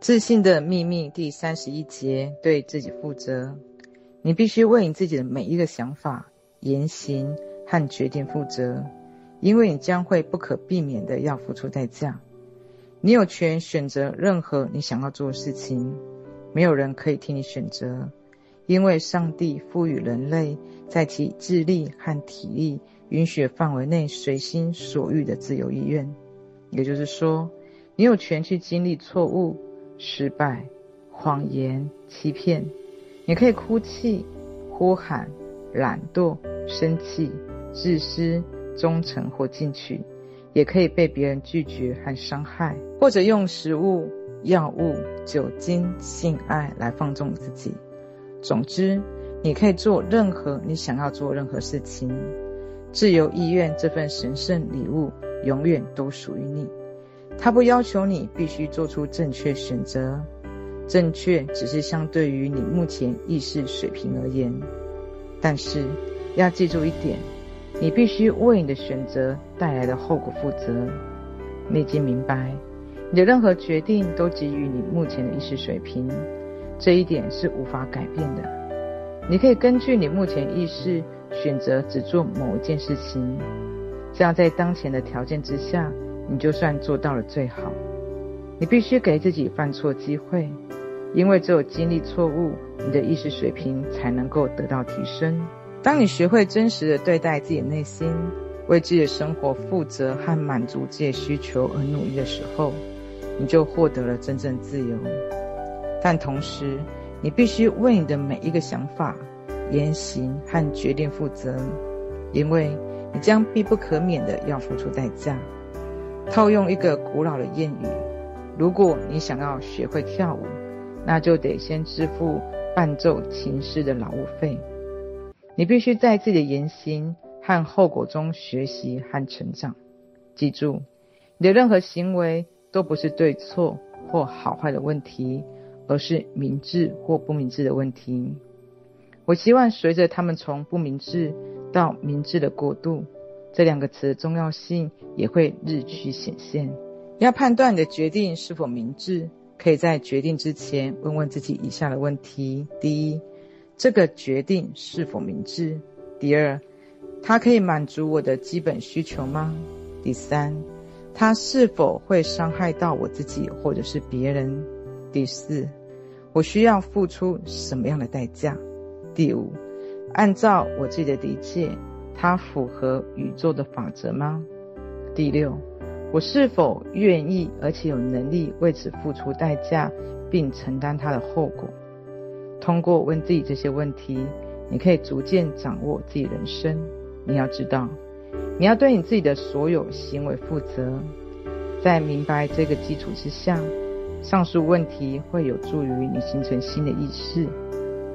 自信的秘密第三十一节：对自己负责。你必须为你自己的每一个想法、言行和决定负责，因为你将会不可避免的要付出代价。你有权选择任何你想要做的事情，没有人可以替你选择，因为上帝赋予人类在其智力和体力允许范围内随心所欲的自由意愿。也就是说，你有权去经历错误。失败、谎言、欺骗，你可以哭泣、呼喊、懒惰、生气、自私、忠诚或进取，也可以被别人拒绝和伤害，或者用食物、药物、酒精、性爱来放纵自己。总之，你可以做任何你想要做任何事情。自由意愿这份神圣礼物，永远都属于你。他不要求你必须做出正确选择，正确只是相对于你目前意识水平而言。但是要记住一点，你必须为你的选择带来的后果负责。你已经明白，你的任何决定都基于你目前的意识水平，这一点是无法改变的。你可以根据你目前意识选择只做某一件事情，这样在当前的条件之下。你就算做到了最好，你必须给自己犯错机会，因为只有经历错误，你的意识水平才能够得到提升。当你学会真实的对待自己内心，为自己的生活负责和满足自己的需求而努力的时候，你就获得了真正自由。但同时，你必须为你的每一个想法、言行和决定负责，因为你将必不可免的要付出代价。套用一个古老的谚语：如果你想要学会跳舞，那就得先支付伴奏琴师的劳务费。你必须在自己的言行和后果中学习和成长。记住，你的任何行为都不是对错或好坏的问题，而是明智或不明智的问题。我希望随着他们从不明智到明智的过渡。这两个词的重要性也会日趋显现。要判断你的决定是否明智，可以在决定之前问问自己以下的问题：第一，这个决定是否明智？第二，它可以满足我的基本需求吗？第三，它是否会伤害到我自己或者是别人？第四，我需要付出什么样的代价？第五，按照我自己的理解。它符合宇宙的法则吗？第六，我是否愿意而且有能力为此付出代价，并承担它的后果？通过问自己这些问题，你可以逐渐掌握自己人生。你要知道，你要对你自己的所有行为负责。在明白这个基础之下，上述问题会有助于你形成新的意识。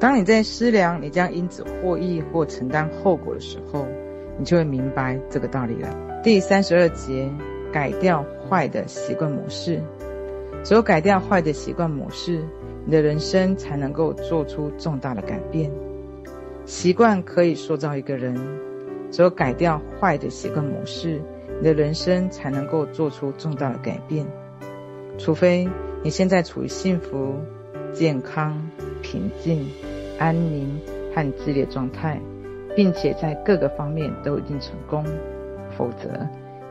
当你在思量你将因此获益或承担后果的时候，你就会明白这个道理了。第三十二节，改掉坏的习惯模式。只有改掉坏的习惯模式，你的人生才能够做出重大的改变。习惯可以塑造一个人，只有改掉坏的习惯模式，你的人生才能够做出重大的改变。除非你现在处于幸福、健康、平静。安宁和自立状态，并且在各个方面都已经成功。否则，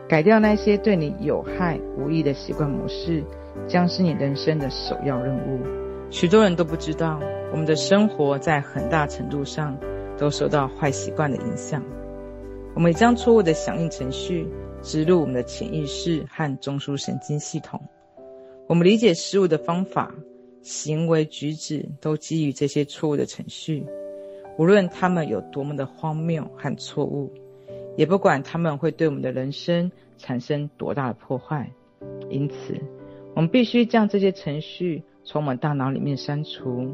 改掉那些对你有害无益的习惯模式，将是你人生的首要任务。许多人都不知道，我们的生活在很大程度上都受到坏习惯的影响。我们将错误的响应程序植入我们的潜意识和中枢神经系统。我们理解事物的方法。行为举止都基于这些错误的程序，无论他们有多么的荒谬和错误，也不管他们会对我们的人生产生多大的破坏。因此，我们必须将这些程序从我们大脑里面删除，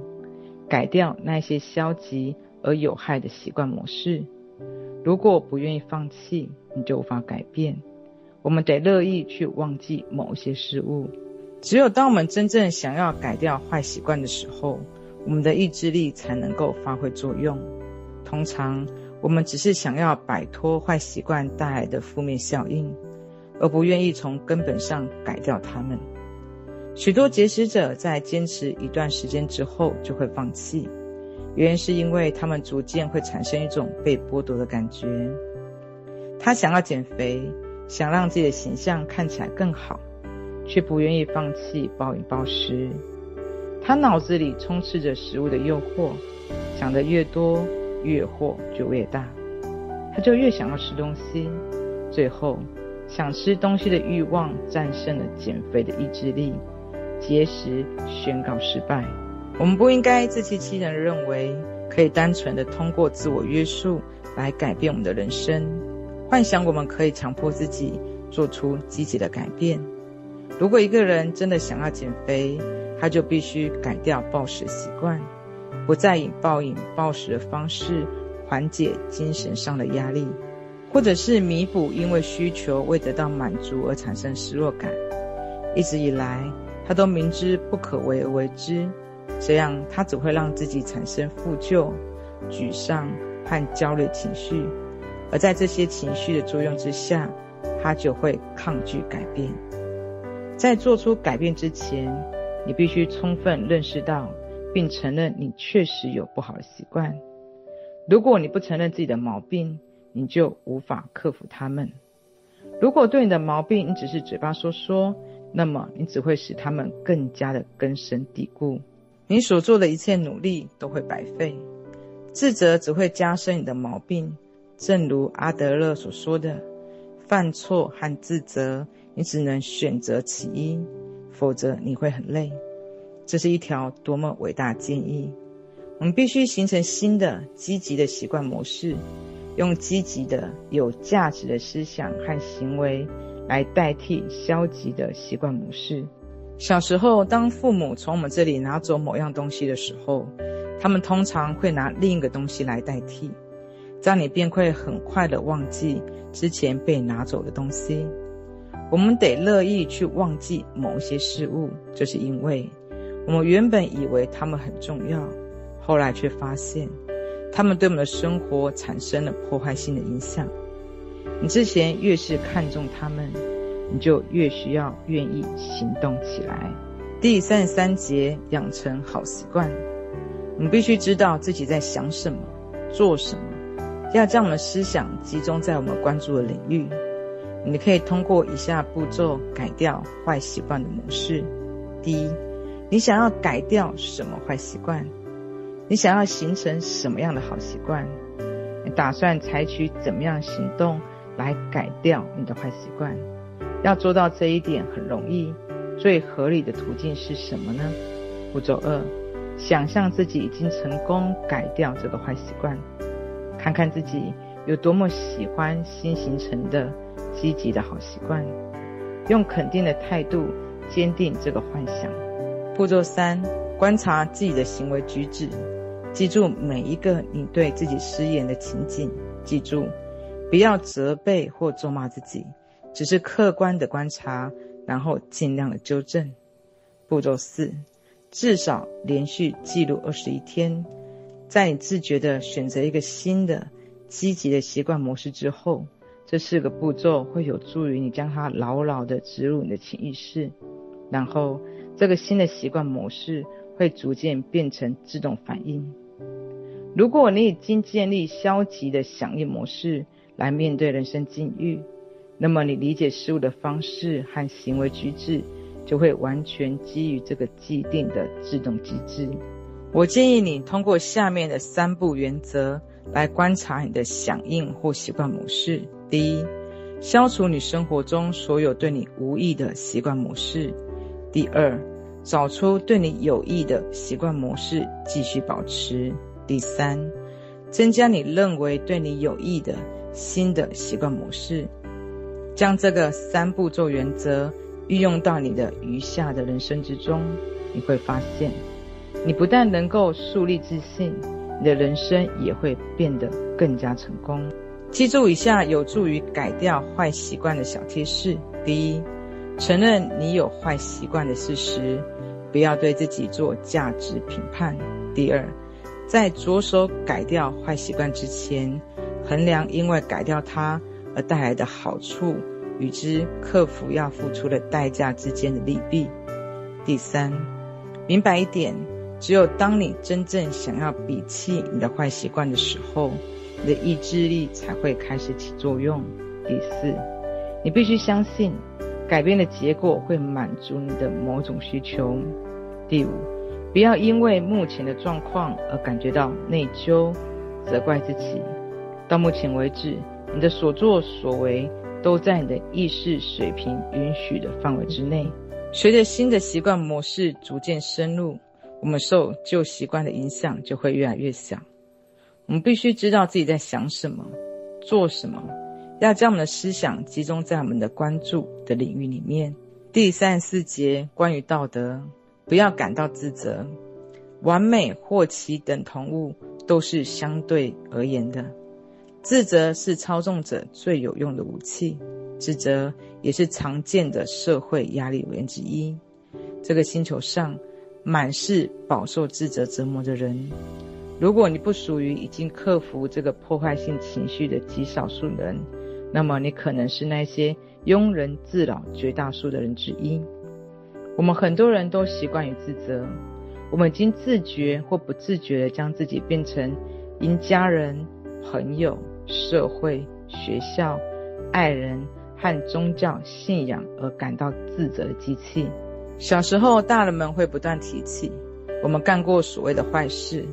改掉那些消极而有害的习惯模式。如果不愿意放弃，你就无法改变。我们得乐意去忘记某一些事物。只有当我们真正想要改掉坏习惯的时候，我们的意志力才能够发挥作用。通常，我们只是想要摆脱坏习惯带来的负面效应，而不愿意从根本上改掉它们。许多节食者在坚持一段时间之后就会放弃，原因是因为他们逐渐会产生一种被剥夺的感觉。他想要减肥，想让自己的形象看起来更好，却不愿意放弃暴饮暴食。他脑子里充斥着食物的诱惑，想得越多，越惑就越大，他就越想要吃东西，最后想吃东西的欲望战胜了减肥的意志力，节食宣告失败。我们不应该自欺欺人，认为可以单纯的通过自我约束来改变我们的人生，幻想我们可以强迫自己做出积极的改变。如果一个人真的想要减肥，他就必须改掉暴食习惯，不再以暴饮暴食的方式缓解精神上的压力，或者是弥补因为需求未得到满足而产生失落感。一直以来，他都明知不可为而为之，这样他只会让自己产生负疚、沮丧和焦虑情绪，而在这些情绪的作用之下，他就会抗拒改变。在做出改变之前，你必须充分认识到，并承认你确实有不好的习惯。如果你不承认自己的毛病，你就无法克服它们。如果对你的毛病你只是嘴巴说说，那么你只会使它们更加的根深蒂固。你所做的一切努力都会白费，自责只会加深你的毛病。正如阿德勒所说的，犯错和自责，你只能选择其一。否则你会很累。这是一条多么伟大的建议！我们必须形成新的积极的习惯模式，用积极的有价值的思想和行为来代替消极的习惯模式。小时候，当父母从我们这里拿走某样东西的时候，他们通常会拿另一个东西来代替，这样你便会很快的忘记之前被拿走的东西。我们得乐意去忘记某一些事物，就是因为我们原本以为他们很重要，后来却发现他们对我们的生活产生了破坏性的影响。你之前越是看重他们，你就越需要愿意行动起来。第三十三节，养成好习惯。我们必须知道自己在想什么，做什么，要将我们的思想集中在我们关注的领域。你可以通过以下步骤改掉坏习惯的模式。第一，你想要改掉什么坏习惯？你想要形成什么样的好习惯？你打算采取怎么样行动来改掉你的坏习惯？要做到这一点很容易，最合理的途径是什么呢？步骤二，想象自己已经成功改掉这个坏习惯，看看自己有多么喜欢新形成的。积极的好习惯，用肯定的态度坚定这个幻想。步骤三，观察自己的行为举止，记住每一个你对自己失言的情景，记住不要责备或咒骂自己，只是客观的观察，然后尽量的纠正。步骤四，至少连续记录二十一天，在你自觉的选择一个新的积极的习惯模式之后。这四个步骤会有助于你将它牢牢地植入你的潜意识，然后这个新的习惯模式会逐渐变成自动反应。如果你已经建立消极的响应模式来面对人生境遇，那么你理解事物的方式和行为举止就会完全基于这个既定的自动机制。我建议你通过下面的三步原则来观察你的响应或习惯模式。第一，消除你生活中所有对你无益的习惯模式；第二，找出对你有益的习惯模式，继续保持；第三，增加你认为对你有益的新的习惯模式。将这个三步骤原则运用到你的余下的人生之中，你会发现，你不但能够树立自信，你的人生也会变得更加成功。记住以下有助于改掉坏习惯的小贴士：第一，承认你有坏习惯的事实，不要对自己做价值评判；第二，在着手改掉坏习惯之前，衡量因为改掉它而带来的好处与之克服要付出的代价之间的利弊；第三，明白一点，只有当你真正想要摒弃你的坏习惯的时候，你的意志力才会开始起作用。第四，你必须相信，改变的结果会满足你的某种需求。第五，不要因为目前的状况而感觉到内疚、责怪自己。到目前为止，你的所作所为都在你的意识水平允许的范围之内。随着新的习惯模式逐渐深入，我们受旧习惯的影响就会越来越小。我们必须知道自己在想什么、做什么，要将我们的思想集中在我们的关注的领域里面。第三十四节关于道德。不要感到自责，完美或其等同物都是相对而言的。自责是操纵者最有用的武器，自责也是常见的社会压力源之一。这个星球上满是饱受自责折磨的人。如果你不属于已经克服这个破坏性情绪的极少数人，那么你可能是那些庸人自扰绝大数的人之一。我们很多人都习惯于自责，我们已经自觉或不自觉地将自己变成因家人、朋友、社会、学校、爱人和宗教信仰而感到自责的机器。小时候，大人们会不断提起我们干过所谓的坏事，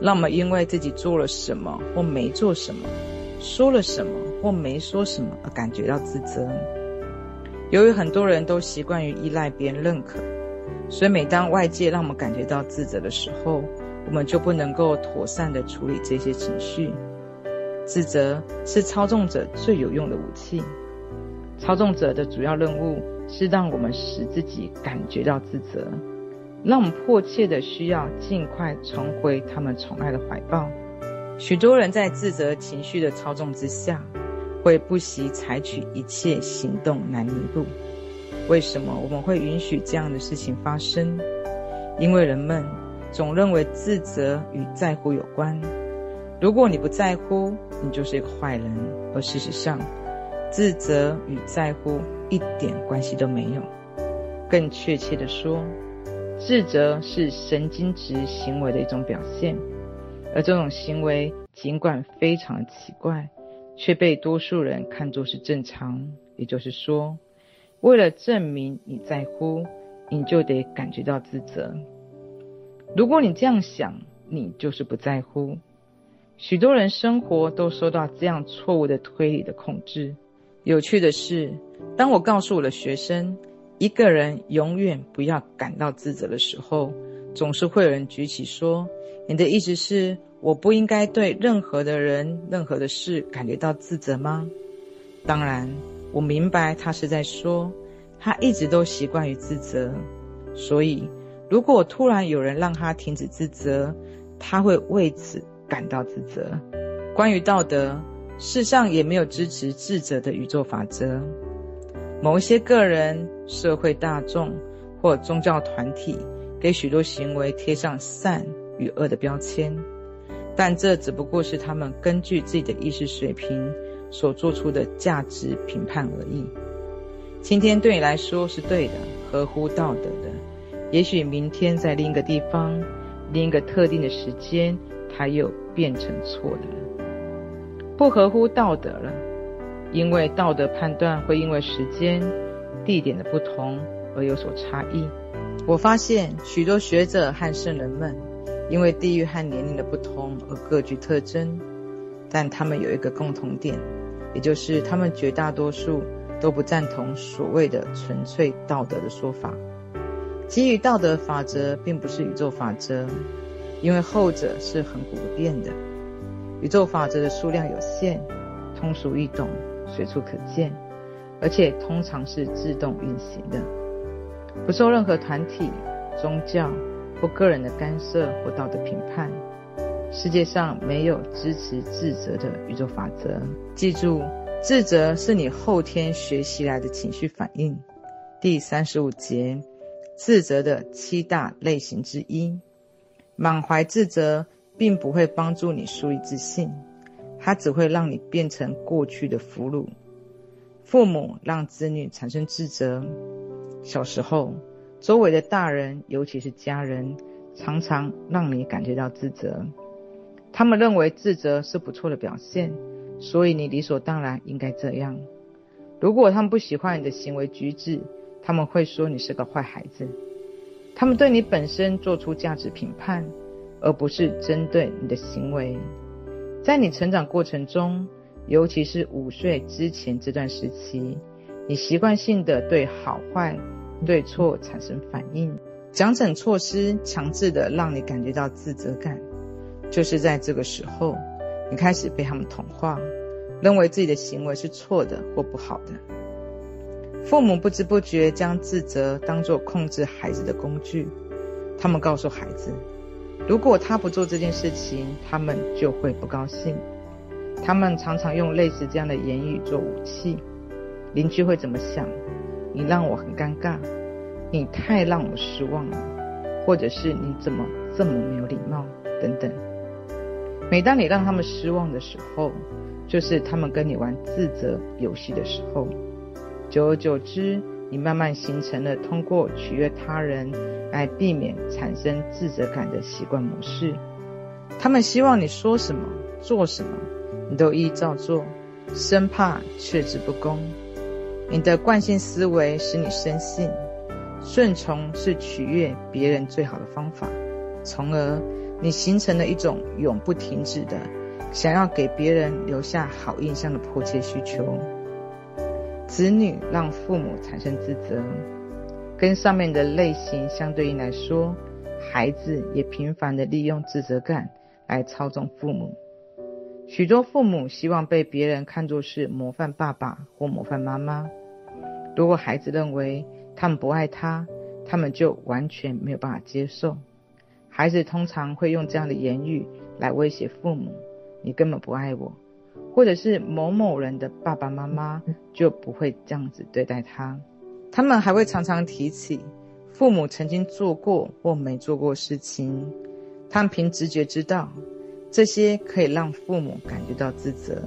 让我们因为自己做了什么或没做什么，说了什么或没说什么而感觉到自责。由于很多人都习惯于依赖别人认可，所以每当外界让我们感觉到自责的时候，我们就不能够妥善地处理这些情绪。自责是操纵者最有用的武器。操纵者的主要任务是让我们使自己感觉到自责，让我们迫切的需要尽快重回他们宠爱的怀抱。许多人在自责情绪的操纵之下，会不惜采取一切行动来弥补。为什么我们会允许这样的事情发生？因为人们总认为自责与在乎有关。如果你不在乎，你就是一个坏人。而事实上，自责与在乎一点关系都没有。更确切地说，自责是神经质行为的一种表现，而这种行为尽管非常奇怪。却被多数人看作是正常，也就是说，为了证明你在乎，你就得感觉到自责。如果你这样想，你就是不在乎。许多人生活都受到这样错误的推理的控制。有趣的是，当我告诉我的学生，一个人永远不要感到自责的时候，总是会有人举起说：“你的意思是？”我不应该对任何的人、任何的事感觉到自责吗？当然，我明白他是在说，他一直都习惯于自责，所以如果突然有人让他停止自责，他会为此感到自责。关于道德，世上也没有支持自责的宇宙法则。某一些个人、社会大众或宗教团体给许多行为贴上善与恶的标签。但这只不过是他们根据自己的意识水平所做出的价值评判而已。今天对你来说是对的，合乎道德的；也许明天在另一个地方、另一个特定的时间，它又变成错的了，不合乎道德了。因为道德判断会因为时间、地点的不同而有所差异。我发现许多学者和圣人们。因为地域和年龄的不同而各具特征，但他们有一个共同点，也就是他们绝大多数都不赞同所谓的纯粹道德的说法。基于道德法则并不是宇宙法则，因为后者是亘古不变的。宇宙法则的数量有限，通俗易懂，随处可见，而且通常是自动运行的，不受任何团体、宗教。或个人的干涉或道德评判，世界上没有支持自责的宇宙法则。记住，自责是你后天学习来的情绪反应。第三十五节，自责的七大类型之一，满怀自责并不会帮助你树立自信，它只会让你变成过去的俘虏。父母让子女产生自责，小时候。周围的大人，尤其是家人，常常让你感觉到自责。他们认为自责是不错的表现，所以你理所当然应该这样。如果他们不喜欢你的行为举止，他们会说你是个坏孩子。他们对你本身做出价值评判，而不是针对你的行为。在你成长过程中，尤其是五岁之前这段时期，你习惯性的对好坏、对错产生反应，奖惩措施强制的让你感觉到自责感。就是在这个时候，你开始被他们同化，认为自己的行为是错的或不好的。父母不知不觉将自责当作控制孩子的工具，他们告诉孩子，如果他不做这件事情，他们就会不高兴。他们常常用类似这样的言语做武器。邻居会怎么想？你让我很尴尬，你太让我失望了，或者是你怎么这么没有礼貌等等。每当你让他们失望的时候，就是他们跟你玩自责游戏的时候。久而久之，你慢慢形成了通过取悦他人来避免产生自责感的习惯模式。他们希望你说什么、做什么，都依照做，生怕却之不恭。你的惯性思维使你深信，顺从是取悦别人最好的方法，从而你形成了一种永不停止的想要给别人留下好印象的迫切需求。子女让父母产生自责，跟上面的类型相对应来说，孩子也频繁地利用自责感来操纵父母。许多父母希望被别人看作是模范爸爸或模范妈妈。如果孩子认为他们不爱他，他们就完全没有办法接受。孩子通常会用这样的言语来威胁父母：“你根本不爱我。”或者是某某人的爸爸妈妈就不会这样子对待他，他们还会常常提起父母曾经做过或没做过事情，他们凭直觉知道这些可以让父母感觉到自责。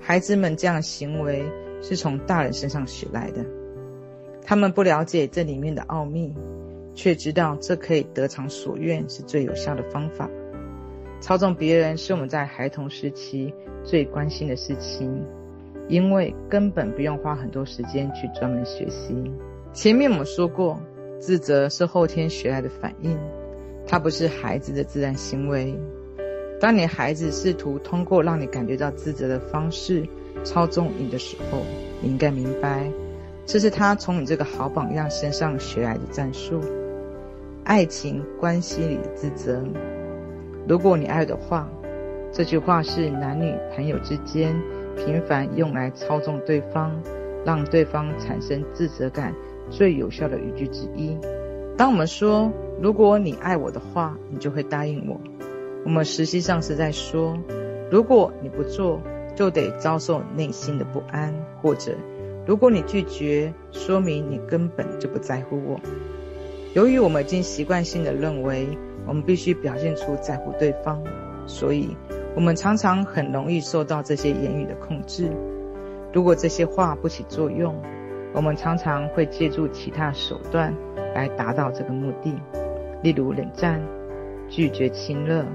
孩子们这样的行为是从大人身上学来的，他们不了解这里面的奥秘，却知道这可以得偿所愿是最有效的方法。操纵别人是我们在孩童时期最关心的事情，因为根本不用花很多时间去专门学习。前面我们说过，自责是后天学来的反应，它不是孩子的自然行为。当你孩子试图通过让你感觉到自责的方式操纵你的时候，你应该明白，这是他从你这个好榜样身上学来的战术。爱情关系里的自责。如果你爱的话，这句话是男女朋友之间频繁用来操纵对方，让对方产生自责感最有效的语句之一。当我们说“如果你爱我的话，你就会答应我”，我们实际上是在说“如果你不做，就得遭受内心的不安”，或者“如果你拒绝，说明你根本就不在乎我”。由于我们已经习惯性的认为，我们必须表现出在乎对方，所以我们常常很容易受到这些言语的控制。如果这些话不起作用，我们常常会借助其他手段来达到这个目的，例如冷战、拒绝亲热、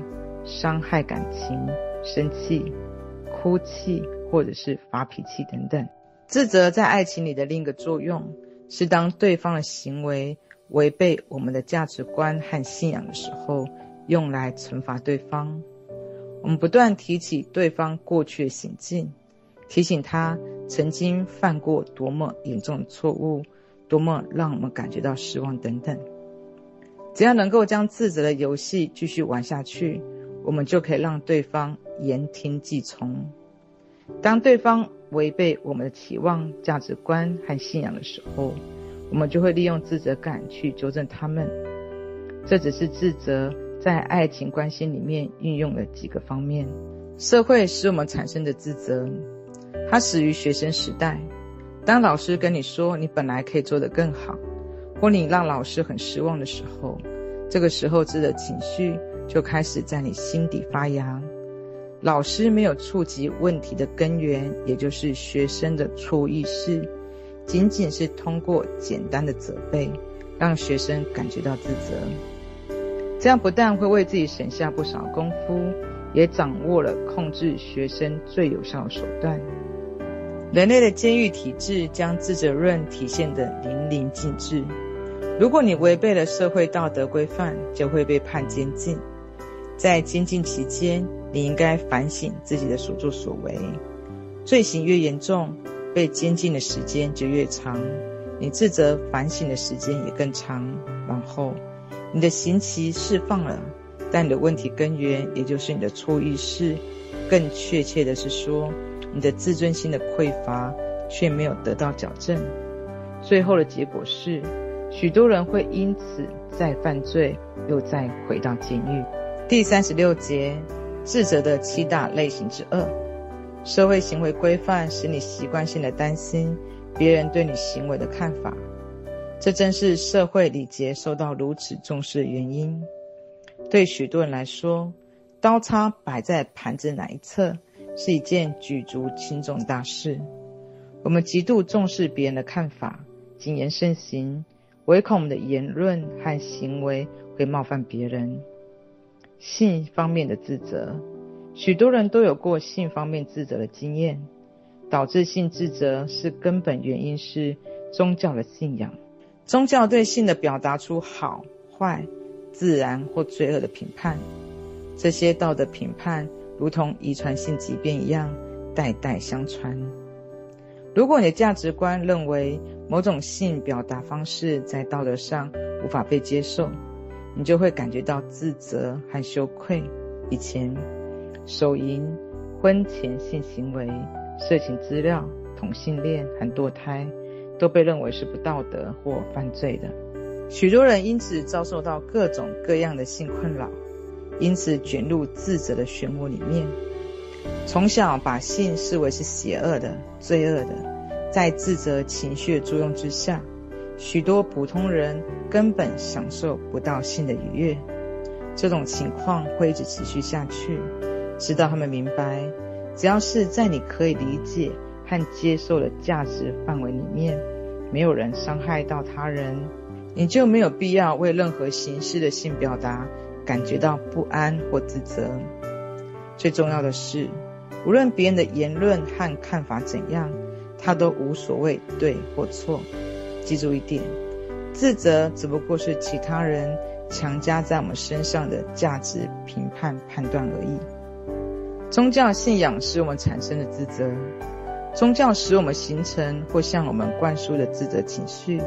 伤害感情、生气、哭泣或者是发脾气等等。自责在爱情里的另一个作用是，当对方的行为违背我们的价值观和信仰的时候，用来惩罚对方。我们不断提起对方过去的行径，提醒他曾经犯过多么严重的错误，多么让我们感觉到失望等等。只要能够将自责的游戏继续玩下去，我们就可以让对方言听计从。当对方违背我们的期望、价值观和信仰的时候，我们就会利用自责感去纠正他们。这只是自责在爱情关系里面运用的几个方面。社会使我们产生的自责，它始于学生时代。当老师跟你说你本来可以做得更好，或你让老师很失望的时候，这个时候自责情绪就开始在你心底发芽。老师没有触及问题的根源，也就是学生的错意识。仅仅是通过简单的责备让学生感觉到自责。这样不但会为自己省下不少功夫，也掌握了控制学生最有效的手段。人类的监狱体制将自责论体现得淋漓尽致。如果你违背了社会道德规范，就会被判监禁。在监禁期间，你应该反省自己的所作所为。罪行越严重，被监禁的时间就越长，你自责反省的时间也更长。然后，你的刑期释放了，但你的问题根源，也就是你的错意识，更确切的是说，你的自尊心的匮乏，却没有得到矫正。最后的结果是，许多人会因此再犯罪，又再回到监狱。第三十六节，自责的七大类型之二。社会行为规范使你习惯性的担心别人对你行为的看法，这正是社会礼节受到如此重视的原因。对许多人来说，刀叉摆在盘子哪一侧是一件举足轻重大事。我们极度重视别人的看法，谨言慎行。唯恐我们的言论和行为会冒犯别人。性方面的自责，许多人都有过性方面自责的经验。导致性自责是根本原因是宗教的信仰。宗教对性的表达出好坏、自然或罪恶的评判。这些道德评判如同遗传性疾病一样，代代相传。如果你的价值观认为某种性表达方式在道德上无法被接受，你就会感觉到自责和羞愧。以前，手淫、婚前性行为、色情资料、同性恋和堕胎都被认为是不道德或犯罪的。许多人因此遭受到各种各样的性困扰，因此卷入自责的漩涡里面。从小把性视为是邪恶的、罪恶的，在自责情绪的作用之下，许多普通人根本享受不到性的愉悦。这种情况会一直持续下去，直到他们明白，只要是在你可以理解和接受的价值范围里面，没有人伤害到他人，你就没有必要为任何形式的性表达感觉到不安或自责。最重要的是，无论别人的言论和看法怎样，他都无所谓对或错。记住一点，自责只不过是其他人强加在我们身上的价值评判判断而已。宗教信仰使我们产生的自责，宗教使我们形成或向我们灌输的自责情绪，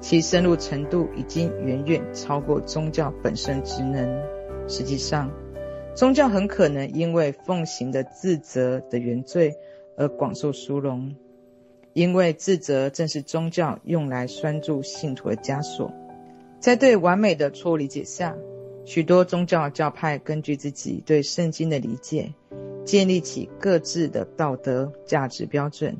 其深入程度已经远远超过宗教本身职能。实际上，宗教很可能因为奉行的自责的原罪而广受殊荣，因为自责正是宗教用来拴住信徒的枷锁。在对完美的错误理解下，许多宗教教派根据自己对圣经的理解，建立起各自的道德价值标准，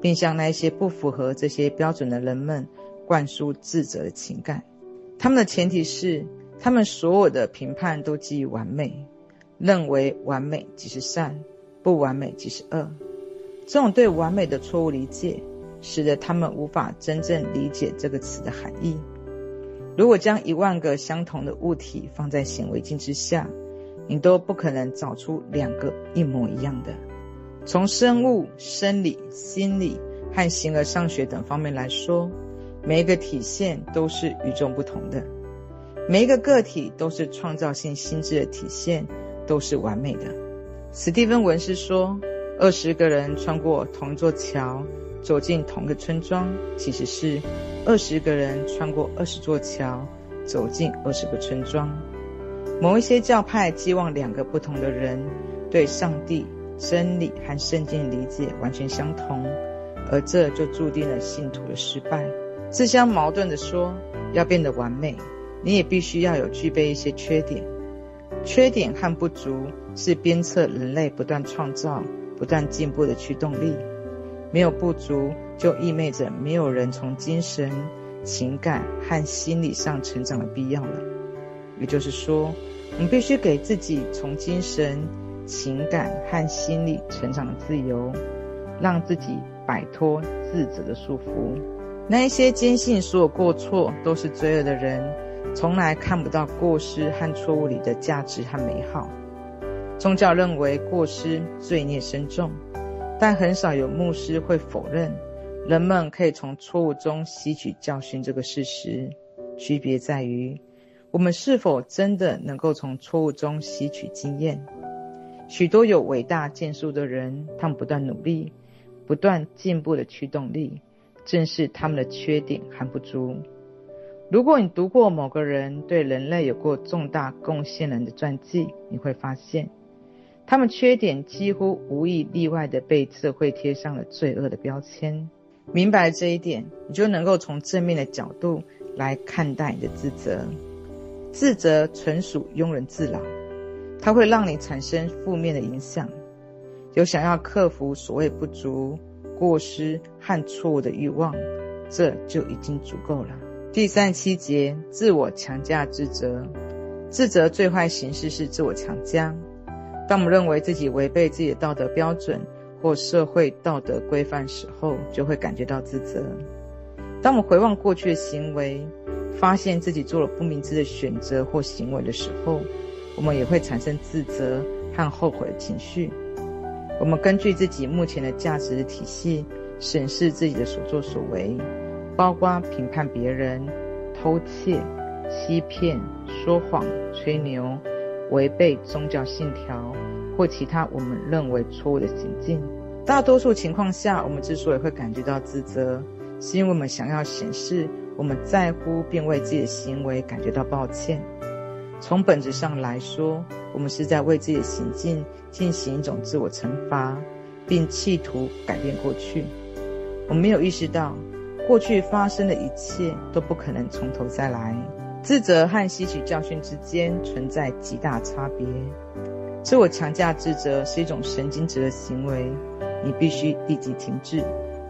并向那些不符合这些标准的人们灌输自责的情感。他们的前提是，他们所有的评判都基于完美。认为完美即是善，不完美即是恶。这种对完美的错误理解，使得他们无法真正理解这个词的含义。如果将一万个相同的物体放在显微镜之下，你都不可能找出两个一模一样的。从生物、生理、心理和形而上学等方面来说，每一个体现都是与众不同的，每一个个体都是创造性心智的体现。都是完美的。史蒂芬·文斯说：“二十个人穿过同一座桥，走进同个村庄，其实是二十个人穿过二十座桥，走进二十个村庄。”某一些教派寄望两个不同的人对上帝、真理和圣经的理解完全相同，而这就注定了信徒的失败。自相矛盾地说，要变得完美，你也必须要有具备一些缺点。缺点和不足是鞭策人类不断创造、不断进步的驱动力。没有不足，就意味着没有人从精神、情感和心理上成长的必要了。也就是说，我们必须给自己从精神、情感和心理成长的自由，让自己摆脱自责的束缚。那一些坚信所有过错都是罪恶的人，从来看不到过失和错误里的价值和美好。宗教认为过失罪孽深重，但很少有牧师会否认人们可以从错误中吸取教训这个事实。区别在于，我们是否真的能够从错误中吸取经验。许多有伟大建树的人，他们不断努力、不断进步的驱动力，正是他们的缺点和不足。如果你读过某个人对人类有过重大贡献人的传记，你会发现，他们缺点几乎无一例外地被社会贴上了罪恶的标签。明白这一点，你就能够从正面的角度来看待你的自责。自责纯属庸人自扰，它会让你产生负面的影响。有想要克服所谓不足、过失和错误的欲望，这就已经足够了。第三十七节，自我强加自责。自责最坏形式是自我强加。当我们认为自己违背自己的道德标准或社会道德规范时候，就会感觉到自责。当我们回望过去的行为，发现自己做了不明智的选择或行为的时候，我们也会产生自责和后悔的情绪。我们根据自己目前的价值体系，审视自己的所作所为，包括评判别人、偷窃、欺骗、说谎、吹牛。违背宗教信条或其他我们认为错误的行径。大多数情况下，我们之所以会感觉到自责，是因为我们想要显示我们在乎，并为自己的行为感觉到抱歉。从本质上来说，我们是在为自己的行径进行一种自我惩罚，并企图改变过去。我们没有意识到，过去发生的一切都不可能从头再来。自责和吸取教训之间存在极大差别。自我强加自责是一种神经质的行为，你必须立即停止，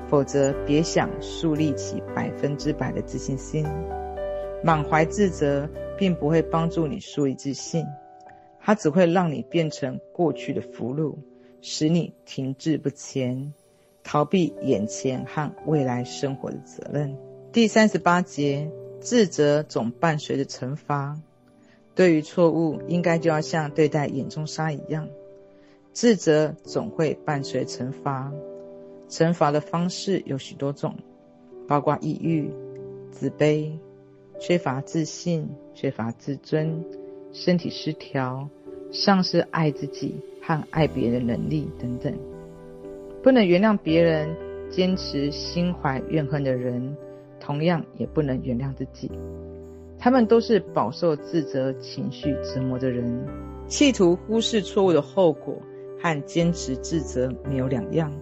否则别想树立起百分之百的自信心。满怀自责并不会帮助你树立自信，它只会让你变成过去的俘虏，使你停滞不前，逃避眼前和未来生活的责任。第三十八节。自责总伴随着惩罚，对于错误，应该就要像对待眼中沙一样。自责总会伴随惩罚，惩罚的方式有许多种，包括抑郁、自卑、缺乏自信、缺乏自尊、身体失调、丧失爱自己和爱别人的能力等等。不能原谅别人，坚持心怀怨恨的人。同样也不能原谅自己，他们都是饱受自责情绪折磨的人，企图忽视错误的后果和坚持自责没有两样。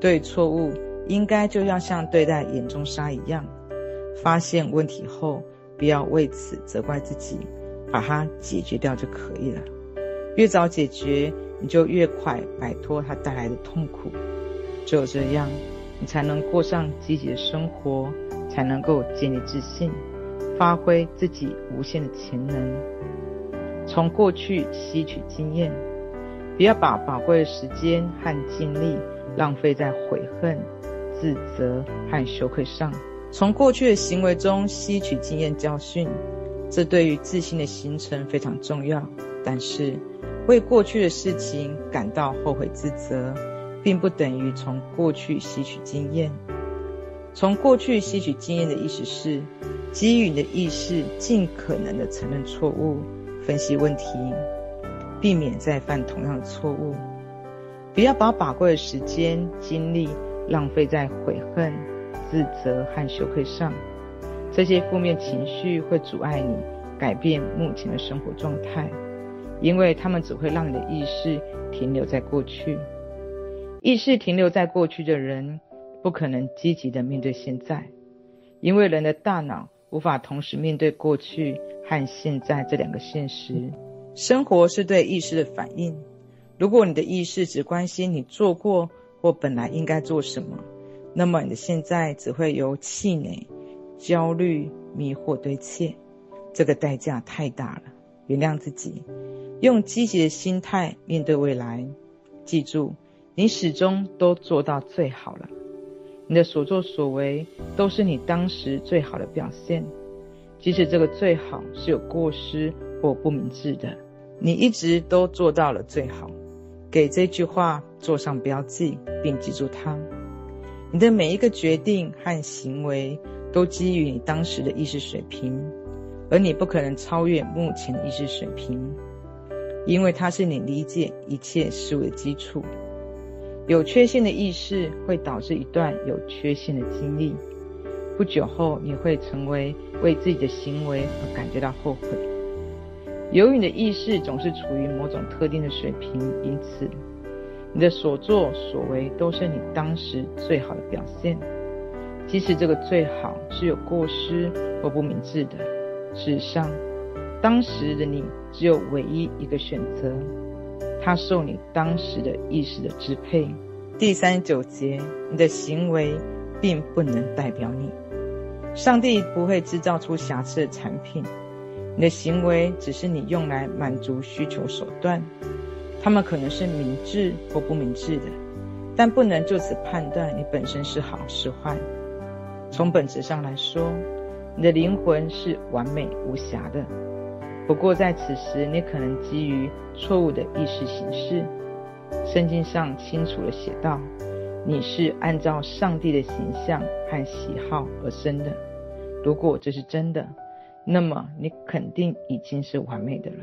对错误，应该就要像对待眼中沙一样，发现问题后，不要为此责怪自己，把它解决掉就可以了。越早解决，你就越快摆脱它带来的痛苦。只有这样，你才能过上积极的生活。才能够建立自信，发挥自己无限的潜能。从过去吸取经验，不要把宝贵的时间和精力浪费在悔恨、自责和羞愧上。从过去的行为中吸取经验教训，这对于自信的形成非常重要。但是，为过去的事情感到后悔自责，并不等于从过去吸取经验。从过去吸取经验的意思是，基于你的意识，尽可能的承认错误，分析问题，避免再犯同样的错误。不要把宝贵的时间、精力浪费在悔恨、自责和羞愧上。这些负面情绪会阻碍你改变目前的生活状态，因为它们只会让你的意识停留在过去。意识停留在过去的人，不可能积极的面对现在，因为人的大脑无法同时面对过去和现在这两个现实。生活是对意识的反应。如果你的意识只关心你做过或本来应该做什么，那么你的现在只会由气馁、焦虑、迷惑堆砌。这个代价太大了。原谅自己，用积极的心态面对未来。记住，你始终都做到最好了。你的所作所为都是你当时最好的表现，即使这个最好是有过失或不明智的，你一直都做到了最好。给这句话做上标记，并记住它。你的每一个决定和行为都基于你当时的意识水平，而你不可能超越目前的意识水平，因为它是你理解一切事物的基础。有缺陷的意识会导致一段有缺陷的经历，不久后你会成为为自己的行为而感觉到后悔。由于你的意识总是处于某种特定的水平，因此你的所作所为都是你当时最好的表现，即使这个最好是有过失或不明智的。事实上，当时的你只有唯一一个选择。它受你当时的意识的支配。第三十九节，你的行为并不能代表你。上帝不会制造出瑕疵的产品，你的行为只是你用来满足需求手段。他们可能是明智或不明智的，但不能就此判断你本身是好是坏。从本质上来说，你的灵魂是完美无瑕的。不过在此时，你可能基于错误的意识形式。圣经上清楚地写道：“你是按照上帝的形象和喜好而生的。”如果这是真的，那么你肯定已经是完美的了。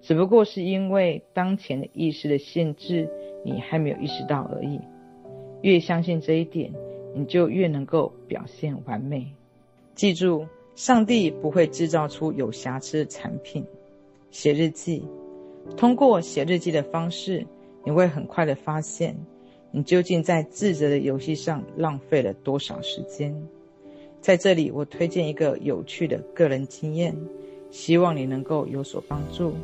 只不过是因为当前的意识的限制，你还没有意识到而已。越相信这一点，你就越能够表现完美。记住。上帝不会制造出有瑕疵的产品。写日记，通过写日记的方式，你会很快的发现，你究竟在自责的游戏上浪费了多少时间。在这里，我推荐一个有趣的个人经验，希望你能够有所帮助。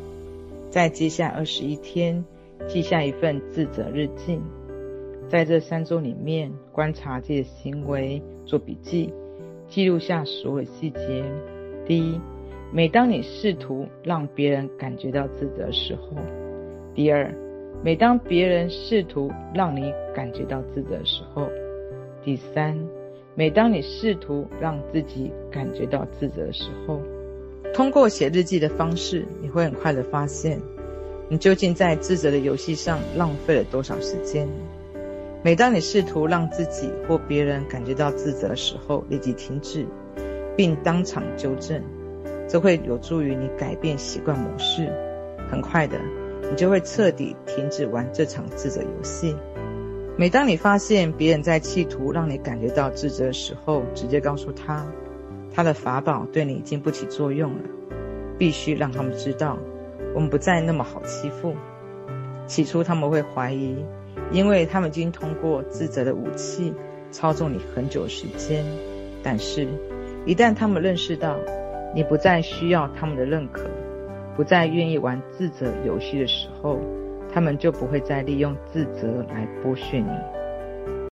在接下二十一天，记下一份自责日记，在这三周里面，观察自己的行为，做笔记。记录下所有细节。第一，每当你试图让别人感觉到自责的时候；第二，每当别人试图让你感觉到自责的时候；第三，每当你试图让自己感觉到自责的时候。通过写日记的方式，你会很快的发现，你究竟在自责的游戏上浪费了多少时间。每当你试图让自己或别人感觉到自责的时候，立即停止，并当场纠正，这会有助于你改变习惯模式。很快的，你就会彻底停止玩这场自责游戏。每当你发现别人在企图让你感觉到自责的时候，直接告诉他，他的法宝对你已经不起作用了。必须让他们知道，我们不再那么好欺负。起初他们会怀疑。因为他们已经通过自责的武器操纵你很久时间，但是，一旦他们认识到你不再需要他们的认可，不再愿意玩自责游戏的时候，他们就不会再利用自责来剥削你。